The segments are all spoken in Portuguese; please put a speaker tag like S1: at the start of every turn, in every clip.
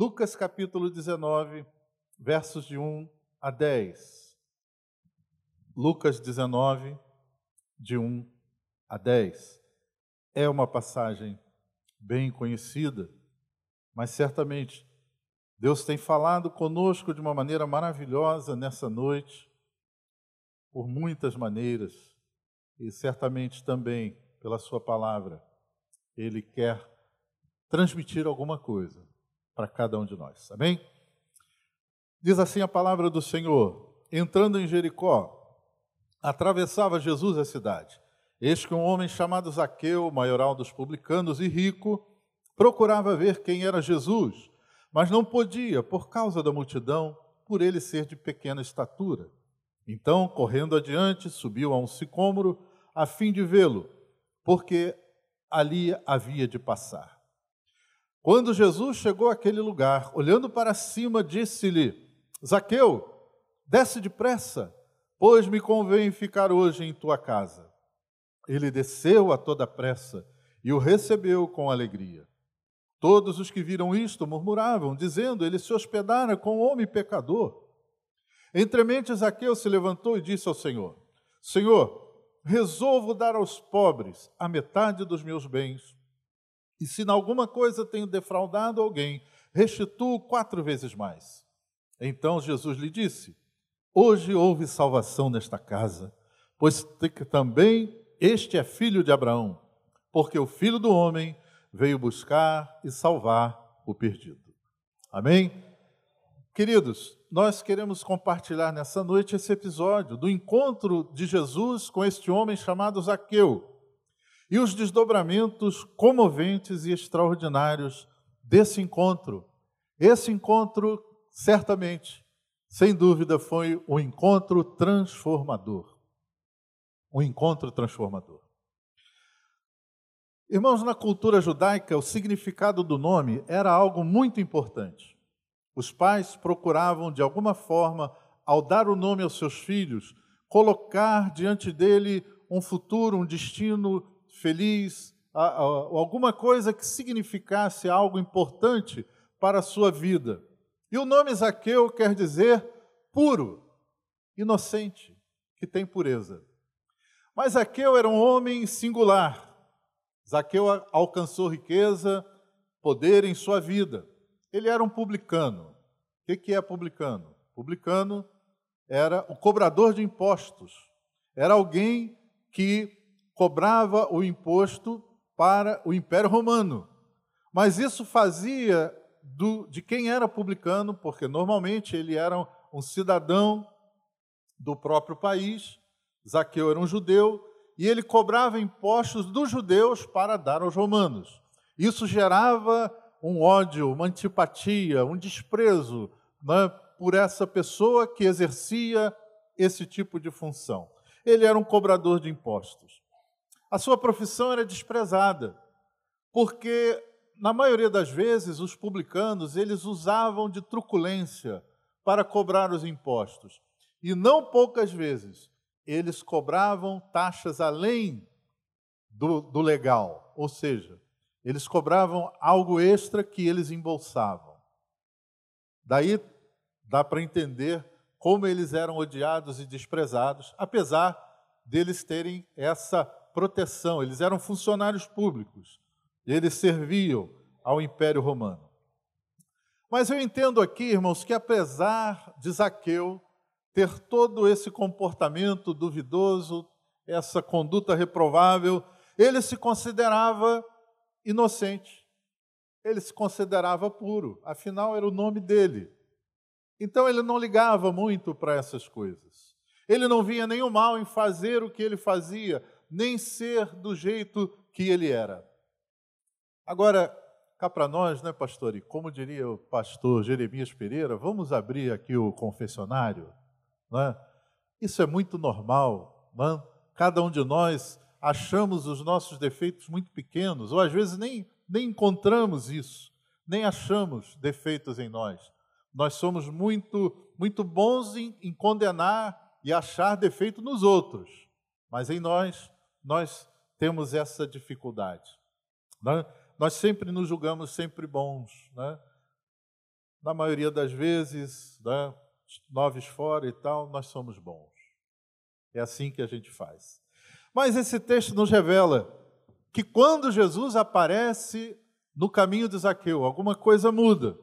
S1: Lucas capítulo 19, versos de 1 a 10. Lucas 19, de 1 a 10. É uma passagem bem conhecida, mas certamente Deus tem falado conosco de uma maneira maravilhosa nessa noite, por muitas maneiras, e certamente também pela Sua palavra. Ele quer transmitir alguma coisa para cada um de nós. Amém? Diz assim a palavra do Senhor: entrando em Jericó, atravessava Jesus a cidade. Eis que um homem chamado Zaqueu, maioral dos publicanos e rico, procurava ver quem era Jesus, mas não podia por causa da multidão, por ele ser de pequena estatura. Então, correndo adiante, subiu a um sicômoro a fim de vê-lo, porque ali havia de passar. Quando Jesus chegou àquele lugar, olhando para cima, disse-lhe: Zaqueu, desce depressa, pois me convém ficar hoje em tua casa. Ele desceu a toda pressa e o recebeu com alegria. Todos os que viram isto murmuravam, dizendo: Ele se hospedara com um homem pecador. Entremente, Zaqueu se levantou e disse ao Senhor: Senhor, resolvo dar aos pobres a metade dos meus bens e se em alguma coisa tenho defraudado alguém, restituo quatro vezes mais. Então Jesus lhe disse: Hoje houve salvação nesta casa, pois também este é filho de Abraão, porque o filho do homem veio buscar e salvar o perdido. Amém? Queridos, nós queremos compartilhar nessa noite esse episódio do encontro de Jesus com este homem chamado Zaqueu e os desdobramentos comoventes e extraordinários desse encontro. Esse encontro, certamente, sem dúvida, foi um encontro transformador. Um encontro transformador. Irmãos, na cultura judaica, o significado do nome era algo muito importante. Os pais procuravam, de alguma forma, ao dar o nome aos seus filhos, colocar diante dele um futuro, um destino feliz, alguma coisa que significasse algo importante para a sua vida. E o nome Zaqueu quer dizer puro, inocente, que tem pureza. Mas Zaqueu era um homem singular. Zaqueu alcançou riqueza, poder em sua vida. Ele era um publicano. O que é publicano? Publicano era o cobrador de impostos. Era alguém que cobrava o imposto para o Império Romano. Mas isso fazia do, de quem era publicano, porque normalmente ele era um cidadão do próprio país, Zaqueu era um judeu, e ele cobrava impostos dos judeus para dar aos romanos. Isso gerava um ódio, uma antipatia, um desprezo né, por essa pessoa que exercia esse tipo de função. Ele era um cobrador de impostos a sua profissão era desprezada, porque na maioria das vezes os publicanos eles usavam de truculência para cobrar os impostos. E não poucas vezes eles cobravam taxas além do, do legal, ou seja, eles cobravam algo extra que eles embolsavam. Daí dá para entender como eles eram odiados e desprezados, apesar deles terem essa proteção, eles eram funcionários públicos, eles serviam ao Império Romano. Mas eu entendo aqui, irmãos, que apesar de Zaqueu ter todo esse comportamento duvidoso, essa conduta reprovável, ele se considerava inocente, ele se considerava puro, afinal era o nome dele. Então ele não ligava muito para essas coisas. Ele não via nenhum mal em fazer o que ele fazia, nem ser do jeito que ele era. Agora, cá para nós, né, pastor? E como diria o pastor Jeremias Pereira, vamos abrir aqui o confessionário. Né? Isso é muito normal. Né? Cada um de nós achamos os nossos defeitos muito pequenos, ou às vezes nem, nem encontramos isso, nem achamos defeitos em nós. Nós somos muito, muito bons em, em condenar e achar defeito nos outros, mas em nós nós temos essa dificuldade. Né? Nós sempre nos julgamos sempre bons. Né? na maioria das vezes, né, noves fora e tal, nós somos bons. É assim que a gente faz. Mas esse texto nos revela que quando Jesus aparece no caminho de Zaqueu, alguma coisa muda.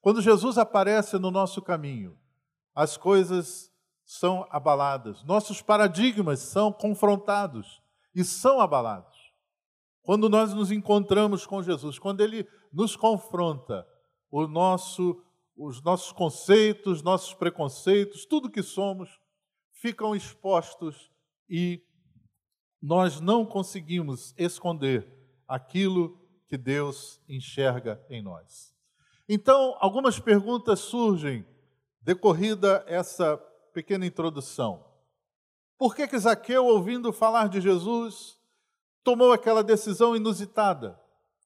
S1: Quando Jesus aparece no nosso caminho, as coisas são abaladas, nossos paradigmas são confrontados e são abalados. Quando nós nos encontramos com Jesus, quando Ele nos confronta, o nosso, os nossos conceitos, nossos preconceitos, tudo que somos, ficam expostos e nós não conseguimos esconder aquilo que Deus enxerga em nós. Então, algumas perguntas surgem decorrida essa pequena introdução. Por que, que Zaqueu, ouvindo falar de Jesus, tomou aquela decisão inusitada?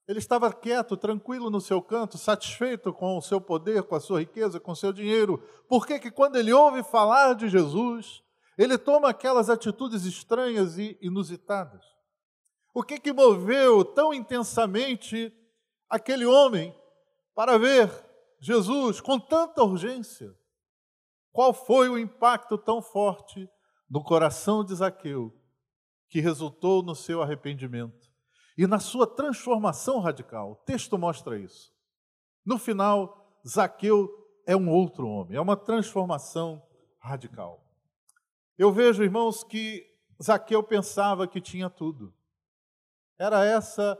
S1: Ele estava quieto, tranquilo no seu canto, satisfeito com o seu poder, com a sua riqueza, com o seu dinheiro. Por que, que quando ele ouve falar de Jesus, ele toma aquelas atitudes estranhas e inusitadas? O que, que moveu tão intensamente aquele homem para ver Jesus com tanta urgência? Qual foi o impacto tão forte no coração de Zaqueu que resultou no seu arrependimento e na sua transformação radical? O texto mostra isso. No final, Zaqueu é um outro homem, é uma transformação radical. Eu vejo, irmãos, que Zaqueu pensava que tinha tudo. Era essa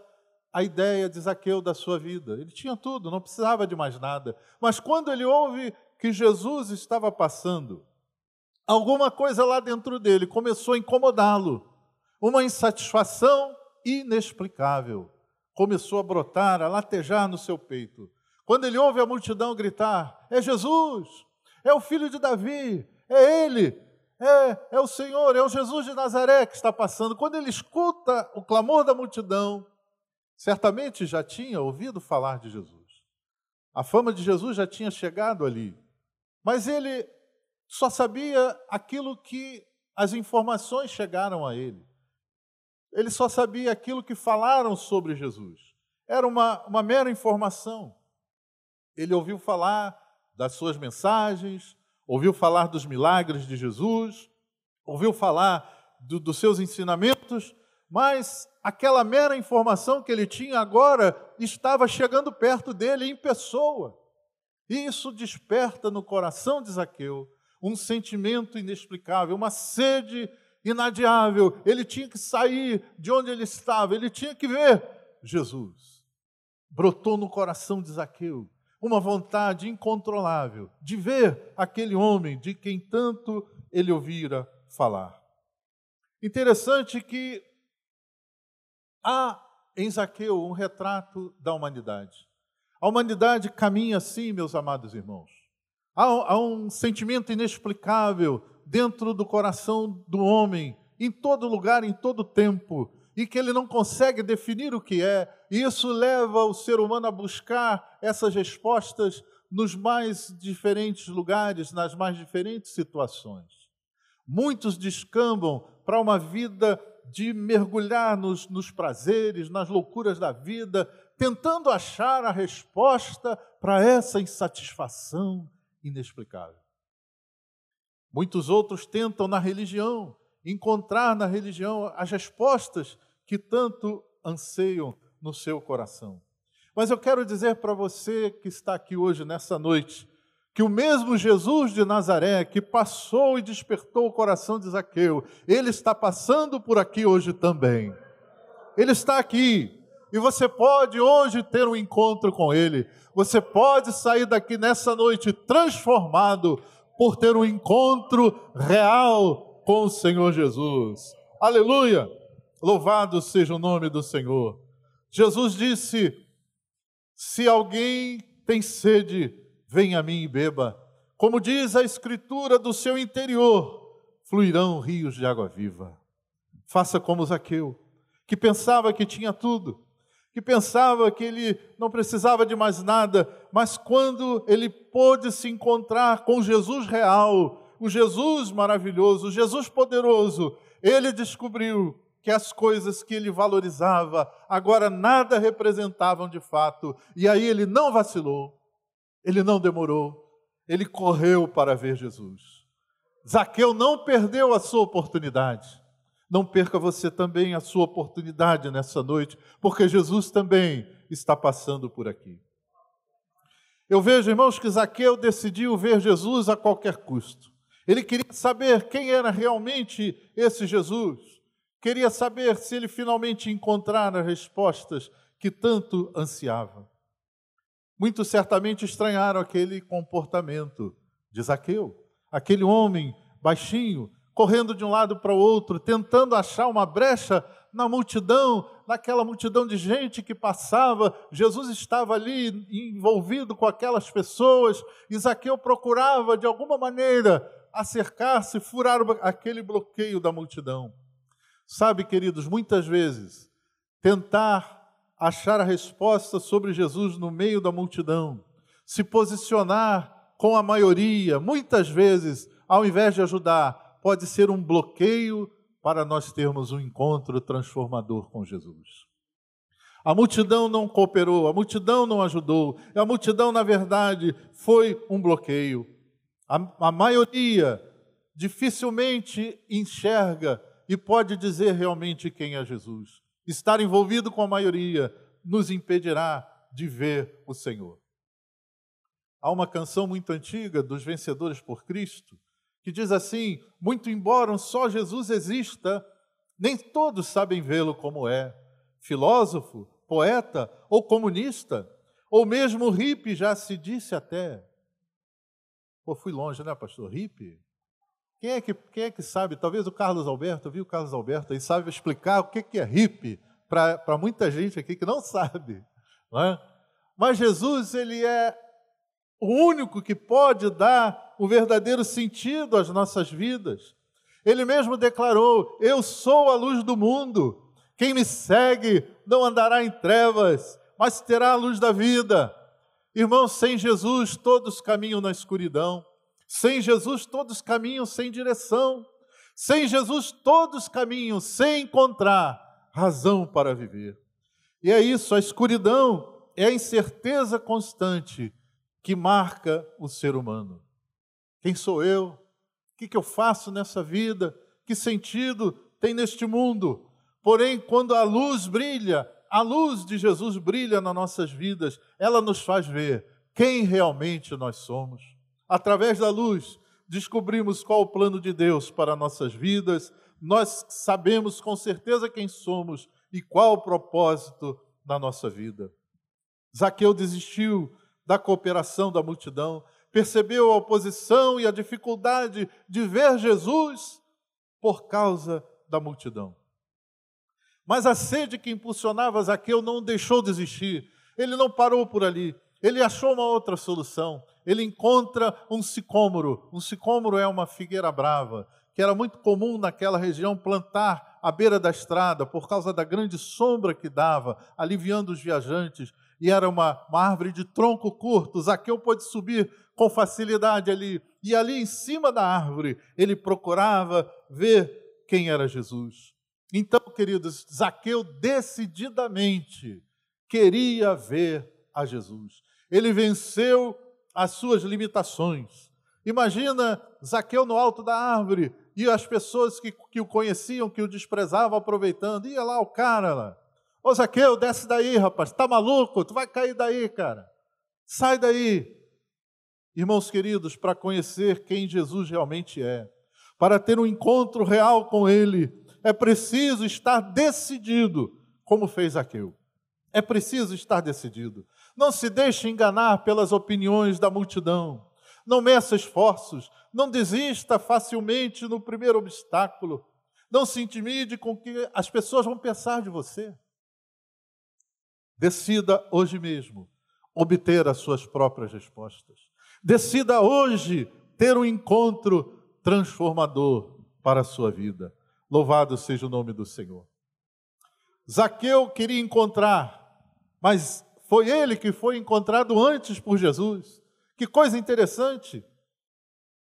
S1: a ideia de Zaqueu da sua vida. Ele tinha tudo, não precisava de mais nada. Mas quando ele ouve que Jesus estava passando, alguma coisa lá dentro dele começou a incomodá-lo. Uma insatisfação inexplicável começou a brotar, a latejar no seu peito. Quando ele ouve a multidão gritar: É Jesus, é o filho de Davi, é ele, é, é o Senhor, é o Jesus de Nazaré que está passando. Quando ele escuta o clamor da multidão, certamente já tinha ouvido falar de Jesus. A fama de Jesus já tinha chegado ali. Mas ele só sabia aquilo que as informações chegaram a ele. Ele só sabia aquilo que falaram sobre Jesus. Era uma, uma mera informação. Ele ouviu falar das suas mensagens, ouviu falar dos milagres de Jesus, ouviu falar do, dos seus ensinamentos, mas aquela mera informação que ele tinha agora estava chegando perto dele em pessoa. E isso desperta no coração de Zaqueu um sentimento inexplicável, uma sede inadiável. Ele tinha que sair de onde ele estava, ele tinha que ver Jesus. Brotou no coração de Zaqueu uma vontade incontrolável de ver aquele homem de quem tanto ele ouvira falar. Interessante que há em Zaqueu um retrato da humanidade. A humanidade caminha assim, meus amados irmãos. Há, há um sentimento inexplicável dentro do coração do homem, em todo lugar, em todo tempo, e que ele não consegue definir o que é, e isso leva o ser humano a buscar essas respostas nos mais diferentes lugares, nas mais diferentes situações. Muitos descambam para uma vida de mergulhar nos, nos prazeres, nas loucuras da vida, tentando achar a resposta para essa insatisfação inexplicável. Muitos outros tentam na religião encontrar na religião as respostas que tanto anseiam no seu coração. Mas eu quero dizer para você que está aqui hoje, nessa noite, que o mesmo Jesus de Nazaré, que passou e despertou o coração de Zaqueu, ele está passando por aqui hoje também. Ele está aqui. E você pode hoje ter um encontro com ele. Você pode sair daqui nessa noite transformado por ter um encontro real com o Senhor Jesus. Aleluia! Louvado seja o nome do Senhor. Jesus disse: Se alguém tem sede, venha a mim e beba. Como diz a Escritura, do seu interior fluirão rios de água viva. Faça como Zaqueu, que pensava que tinha tudo, que pensava que ele não precisava de mais nada, mas quando ele pôde se encontrar com Jesus real, o Jesus maravilhoso, o Jesus poderoso, ele descobriu que as coisas que ele valorizava agora nada representavam de fato. E aí ele não vacilou. Ele não demorou, ele correu para ver Jesus. Zaqueu não perdeu a sua oportunidade. Não perca você também a sua oportunidade nessa noite, porque Jesus também está passando por aqui. Eu vejo, irmãos, que Zaqueu decidiu ver Jesus a qualquer custo. Ele queria saber quem era realmente esse Jesus. Queria saber se ele finalmente encontrara as respostas que tanto ansiava. Muitos certamente estranharam aquele comportamento de Zaqueu, aquele homem baixinho, correndo de um lado para o outro, tentando achar uma brecha na multidão, naquela multidão de gente que passava. Jesus estava ali envolvido com aquelas pessoas. Isaqueu procurava, de alguma maneira, acercar-se, furar aquele bloqueio da multidão. Sabe, queridos, muitas vezes, tentar achar a resposta sobre Jesus no meio da multidão, se posicionar com a maioria, muitas vezes, ao invés de ajudar, pode ser um bloqueio para nós termos um encontro transformador com Jesus. A multidão não cooperou, a multidão não ajudou, a multidão, na verdade, foi um bloqueio. A, a maioria dificilmente enxerga e pode dizer realmente quem é Jesus. Estar envolvido com a maioria nos impedirá de ver o Senhor. Há uma canção muito antiga dos Vencedores por Cristo que diz assim: Muito embora só Jesus exista, nem todos sabem vê-lo como é. Filósofo, poeta ou comunista, ou mesmo hippie, já se disse até. Pô, fui longe, né, pastor? Hippie? Quem é que, quem é que sabe? Talvez o Carlos Alberto, viu o Carlos Alberto aí, sabe explicar o que é hippie para muita gente aqui que não sabe. Não é? Mas Jesus, ele é o único que pode dar o verdadeiro sentido às nossas vidas. Ele mesmo declarou: Eu sou a luz do mundo. Quem me segue não andará em trevas, mas terá a luz da vida. Irmãos, sem Jesus todos caminham na escuridão. Sem Jesus todos caminham sem direção. Sem Jesus todos caminham sem encontrar razão para viver. E é isso, a escuridão é a incerteza constante que marca o ser humano. Quem sou eu? O que, eu faço nessa vida? Que sentido tem neste mundo? Porém, quando a luz brilha, a luz de Jesus brilha nas nossas vidas, ela nos faz ver quem realmente nós somos. Através da luz, descobrimos qual o plano de Deus para nossas vidas, nós sabemos com certeza quem somos e qual o propósito da nossa vida. Zaqueu desistiu da cooperação da multidão, percebeu a oposição e a dificuldade de ver Jesus por causa da multidão. Mas a sede que impulsionava Zaqueu não deixou desistir. Ele não parou por ali. Ele achou uma outra solução. Ele encontra um sicômoro. Um sicômoro é uma figueira brava, que era muito comum naquela região plantar à beira da estrada por causa da grande sombra que dava, aliviando os viajantes e era uma, uma árvore de tronco curto. Zaqueu pôde subir com facilidade ali. E ali em cima da árvore, ele procurava ver quem era Jesus. Então, queridos, Zaqueu decididamente queria ver a Jesus. Ele venceu as suas limitações. Imagina Zaqueu no alto da árvore e as pessoas que, que o conheciam, que o desprezavam, aproveitando. Ia lá o cara lá, Ô Zaqueu, desce daí, rapaz. Tá maluco? Tu vai cair daí, cara. Sai daí. Irmãos queridos, para conhecer quem Jesus realmente é, para ter um encontro real com Ele, é preciso estar decidido, como fez Zaqueu. É preciso estar decidido. Não se deixe enganar pelas opiniões da multidão. Não meça esforços. Não desista facilmente no primeiro obstáculo. Não se intimide com o que as pessoas vão pensar de você. Decida hoje mesmo obter as suas próprias respostas. Decida hoje ter um encontro transformador para a sua vida. Louvado seja o nome do Senhor. Zaqueu queria encontrar, mas foi ele que foi encontrado antes por Jesus. Que coisa interessante.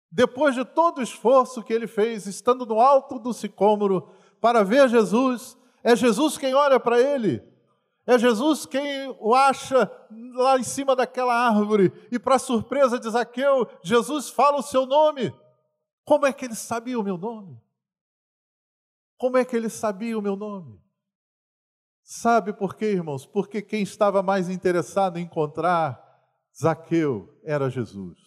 S1: Depois de todo o esforço que ele fez, estando no alto do sicômoro para ver Jesus, é Jesus quem olha para ele É Jesus quem o acha lá em cima daquela árvore. E, para surpresa de Zaqueu, Jesus fala o seu nome. Como é que ele sabia o meu nome? Como é que ele sabia o meu nome? Sabe por quê, irmãos? Porque quem estava mais interessado em encontrar Zaqueu era Jesus.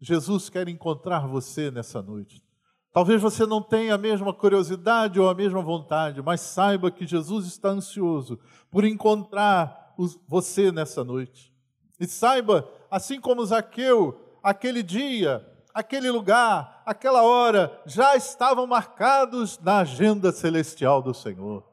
S1: Jesus quer encontrar você nessa noite. Talvez você não tenha a mesma curiosidade ou a mesma vontade, mas saiba que Jesus está ansioso por encontrar você nessa noite. E saiba, assim como Zaqueu, aquele dia, aquele lugar, aquela hora já estavam marcados na agenda celestial do Senhor.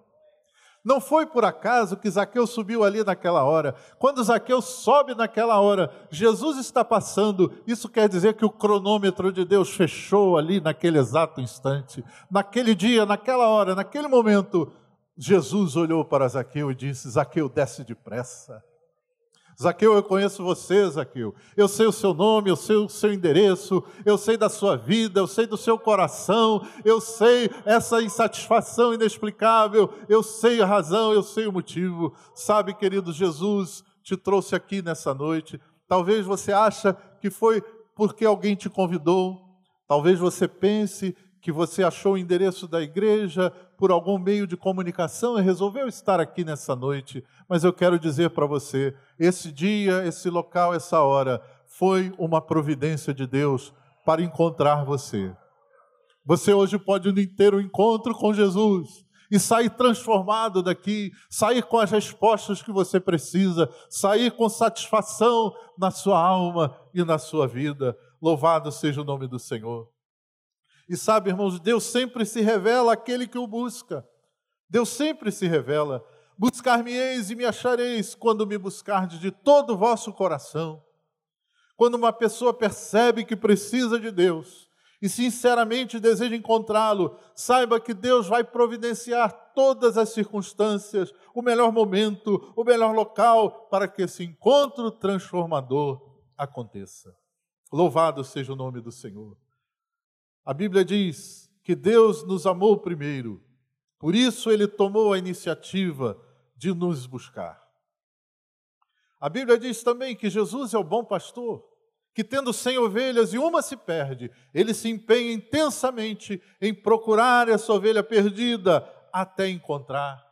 S1: Não foi por acaso que Zaqueu subiu ali naquela hora. Quando Zaqueu sobe naquela hora, Jesus está passando. Isso quer dizer que o cronômetro de Deus fechou ali naquele exato instante. Naquele dia, naquela hora, naquele momento, Jesus olhou para Zaqueu e disse: Zaqueu, desce depressa. Zaqueu, eu conheço você, Zaqueu. Eu sei o seu nome, eu sei o seu endereço, eu sei da sua vida, eu sei do seu coração, eu sei essa insatisfação inexplicável, eu sei a razão, eu sei o motivo. Sabe, querido Jesus, te trouxe aqui nessa noite. Talvez você acha que foi porque alguém te convidou. Talvez você pense que você achou o endereço da igreja por algum meio de comunicação e resolveu estar aqui nessa noite. Mas eu quero dizer para você: esse dia, esse local, essa hora foi uma providência de Deus para encontrar você. Você hoje pode ter um encontro com Jesus e sair transformado daqui, sair com as respostas que você precisa, sair com satisfação na sua alma e na sua vida. Louvado seja o nome do Senhor. E sabe, irmãos, Deus sempre se revela àquele que o busca. Deus sempre se revela. Buscar-me-eis e me achareis quando me buscardes de todo o vosso coração. Quando uma pessoa percebe que precisa de Deus e sinceramente deseja encontrá-lo, saiba que Deus vai providenciar todas as circunstâncias, o melhor momento, o melhor local para que esse encontro transformador aconteça. Louvado seja o nome do Senhor. A Bíblia diz que Deus nos amou primeiro, por isso ele tomou a iniciativa de nos buscar. A Bíblia diz também que Jesus é o bom pastor, que tendo cem ovelhas e uma se perde, ele se empenha intensamente em procurar essa ovelha perdida até encontrar.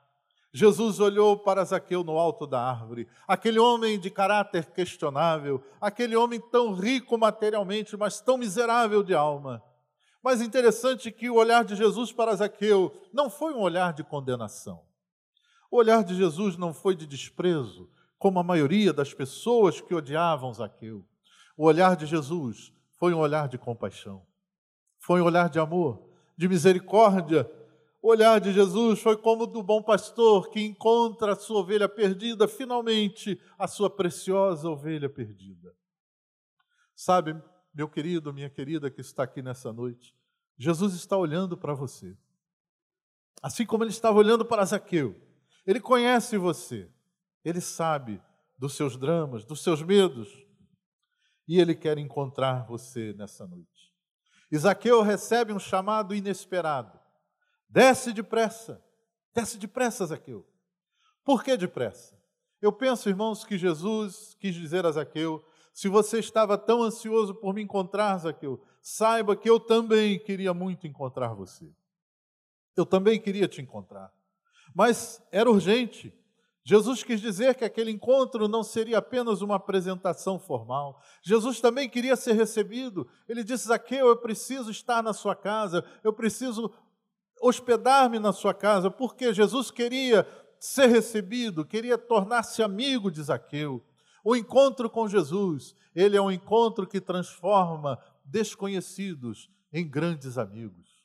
S1: Jesus olhou para Zaqueu no alto da árvore, aquele homem de caráter questionável, aquele homem tão rico materialmente, mas tão miserável de alma. Mas interessante que o olhar de Jesus para Zaqueu não foi um olhar de condenação. O olhar de Jesus não foi de desprezo, como a maioria das pessoas que odiavam Zaqueu. O olhar de Jesus foi um olhar de compaixão, foi um olhar de amor, de misericórdia. O olhar de Jesus foi como o do bom pastor que encontra a sua ovelha perdida, finalmente a sua preciosa ovelha perdida. Sabe, meu querido, minha querida que está aqui nessa noite, Jesus está olhando para você. Assim como ele estava olhando para Zaqueu. Ele conhece você. Ele sabe dos seus dramas, dos seus medos. E ele quer encontrar você nessa noite. Zaqueu recebe um chamado inesperado. Desce depressa. Desce depressa, Zaqueu. Por que depressa? Eu penso, irmãos, que Jesus quis dizer a Zaqueu se você estava tão ansioso por me encontrar, Zaqueu, saiba que eu também queria muito encontrar você. Eu também queria te encontrar. Mas era urgente. Jesus quis dizer que aquele encontro não seria apenas uma apresentação formal. Jesus também queria ser recebido. Ele disse: Zaqueu, eu preciso estar na sua casa, eu preciso hospedar-me na sua casa, porque Jesus queria ser recebido, queria tornar-se amigo de Zaqueu. O encontro com Jesus, ele é um encontro que transforma desconhecidos em grandes amigos.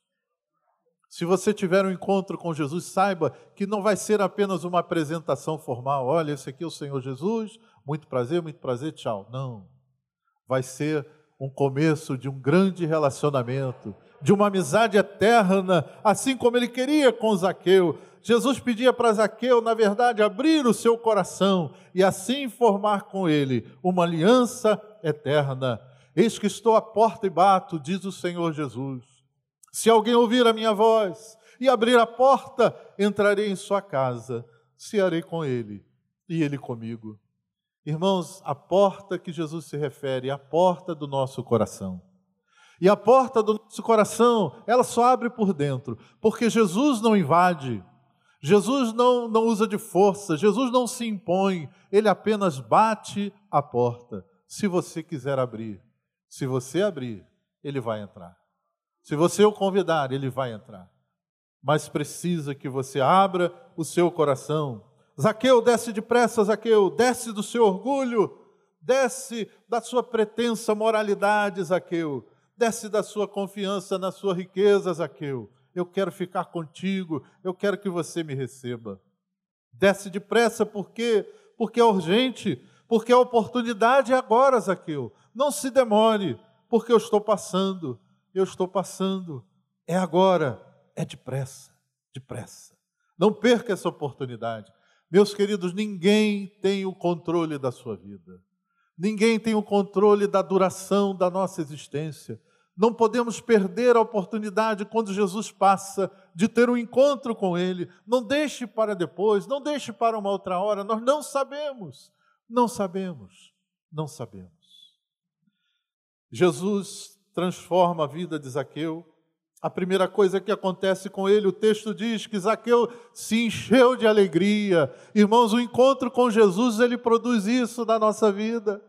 S1: Se você tiver um encontro com Jesus, saiba que não vai ser apenas uma apresentação formal. Olha, esse aqui é o Senhor Jesus, muito prazer, muito prazer, tchau. Não. Vai ser um começo de um grande relacionamento, de uma amizade eterna, assim como ele queria com Zaqueu. Jesus pedia para Zaqueu, na verdade, abrir o seu coração e assim formar com ele uma aliança eterna. Eis que estou à porta e bato, diz o Senhor Jesus. Se alguém ouvir a minha voz e abrir a porta, entrarei em sua casa, cearei com ele e ele comigo. Irmãos, a porta que Jesus se refere é a porta do nosso coração. E a porta do nosso coração, ela só abre por dentro, porque Jesus não invade, Jesus não, não usa de força, Jesus não se impõe, ele apenas bate a porta. Se você quiser abrir, se você abrir, ele vai entrar. Se você o convidar, ele vai entrar. Mas precisa que você abra o seu coração. Zaqueu, desce depressa, Zaqueu, desce do seu orgulho, desce da sua pretensa moralidade, Zaqueu, desce da sua confiança na sua riqueza, Zaqueu eu quero ficar contigo, eu quero que você me receba. Desce depressa, por quê? Porque é urgente, porque a oportunidade é agora, Zaqueu. Não se demore, porque eu estou passando, eu estou passando. É agora, é depressa, depressa. Não perca essa oportunidade. Meus queridos, ninguém tem o controle da sua vida. Ninguém tem o controle da duração da nossa existência. Não podemos perder a oportunidade quando Jesus passa de ter um encontro com Ele. Não deixe para depois, não deixe para uma outra hora. Nós não sabemos, não sabemos, não sabemos. Jesus transforma a vida de Zaqueu. A primeira coisa que acontece com ele, o texto diz que Zaqueu se encheu de alegria. Irmãos, o encontro com Jesus, ele produz isso na nossa vida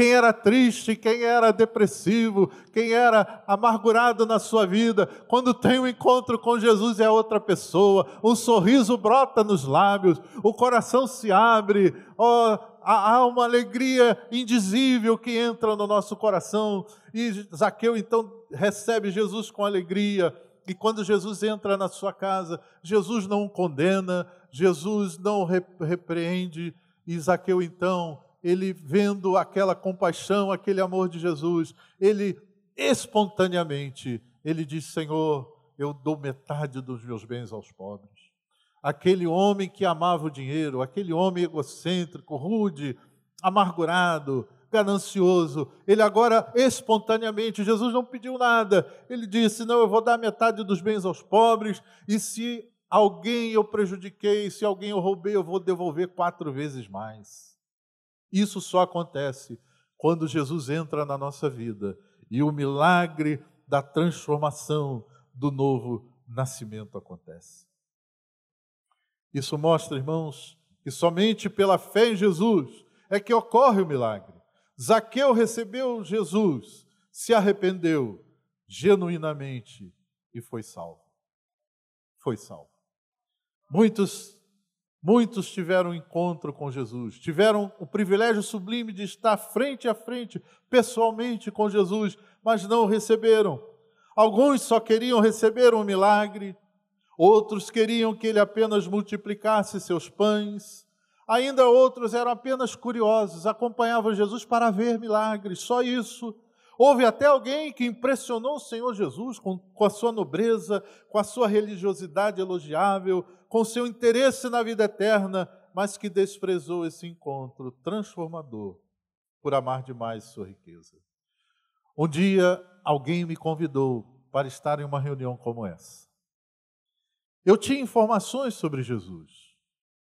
S1: quem era triste, quem era depressivo, quem era amargurado na sua vida, quando tem um encontro com Jesus é outra pessoa, um sorriso brota nos lábios, o coração se abre, oh, há uma alegria indizível que entra no nosso coração, e Zaqueu então recebe Jesus com alegria, e quando Jesus entra na sua casa, Jesus não o condena, Jesus não o repreende, e Zaqueu então ele vendo aquela compaixão, aquele amor de Jesus, ele espontaneamente, ele diz: Senhor, eu dou metade dos meus bens aos pobres. Aquele homem que amava o dinheiro, aquele homem egocêntrico, rude, amargurado, ganancioso, ele agora espontaneamente, Jesus não pediu nada, ele disse: Não, eu vou dar metade dos bens aos pobres, e se alguém eu prejudiquei, se alguém eu roubei, eu vou devolver quatro vezes mais. Isso só acontece quando Jesus entra na nossa vida e o milagre da transformação do novo nascimento acontece. Isso mostra, irmãos, que somente pela fé em Jesus é que ocorre o milagre. Zaqueu recebeu Jesus, se arrependeu genuinamente e foi salvo. Foi salvo. Muitos Muitos tiveram encontro com Jesus, tiveram o privilégio sublime de estar frente a frente, pessoalmente com Jesus, mas não o receberam. Alguns só queriam receber um milagre, outros queriam que ele apenas multiplicasse seus pães, ainda outros eram apenas curiosos, acompanhavam Jesus para ver milagres, só isso. Houve até alguém que impressionou o Senhor Jesus com, com a sua nobreza, com a sua religiosidade elogiável, com seu interesse na vida eterna, mas que desprezou esse encontro transformador por amar demais sua riqueza. Um dia, alguém me convidou para estar em uma reunião como essa. Eu tinha informações sobre Jesus.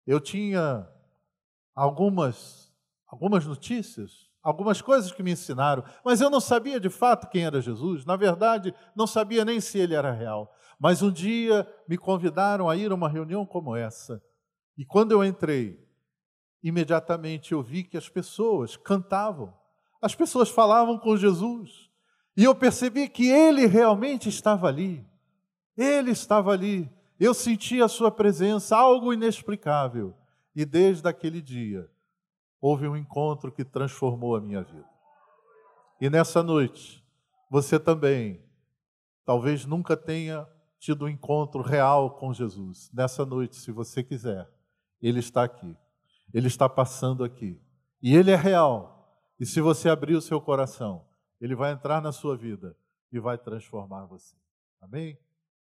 S1: Eu tinha algumas algumas notícias, algumas coisas que me ensinaram, mas eu não sabia de fato quem era Jesus. Na verdade, não sabia nem se ele era real. Mas um dia me convidaram a ir a uma reunião como essa. E quando eu entrei, imediatamente eu vi que as pessoas cantavam, as pessoas falavam com Jesus. E eu percebi que ele realmente estava ali. Ele estava ali. Eu senti a sua presença, algo inexplicável. E desde aquele dia, houve um encontro que transformou a minha vida. E nessa noite, você também, talvez nunca tenha tido um encontro real com Jesus. Nessa noite, se você quiser, Ele está aqui. Ele está passando aqui. E Ele é real. E se você abrir o seu coração, Ele vai entrar na sua vida e vai transformar você. Amém?